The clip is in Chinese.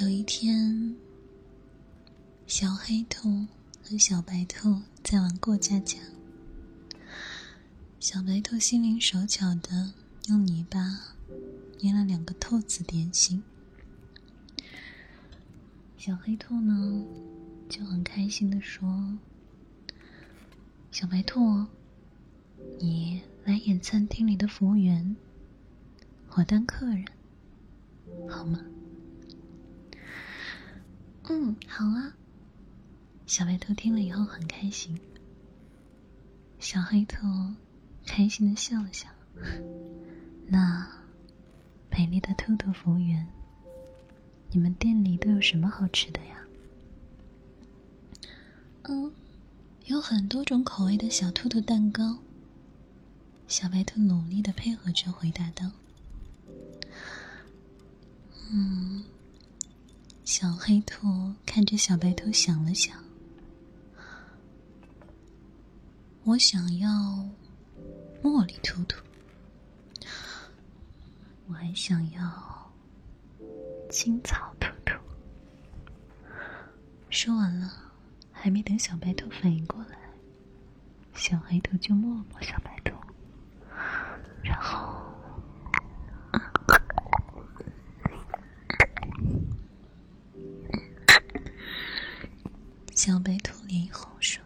有一天，小黑兔和小白兔在玩过家家。小白兔心灵手巧的用泥巴捏了两个兔子点心，小黑兔呢就很开心的说：“小白兔，你来演餐厅里的服务员，我当客人，好吗？”嗯，好啊。小白兔听了以后很开心。小黑兔开心的笑了笑。那，美丽的兔兔服务员，你们店里都有什么好吃的呀？嗯，有很多种口味的小兔兔蛋糕。小白兔努力的配合着回答道：“嗯。”小黑兔看着小白兔，想了想：“我想要茉莉兔兔，我还想要青草兔兔。”说完了，还没等小白兔反应过来，小黑兔就摸了摸小白小白兔脸红手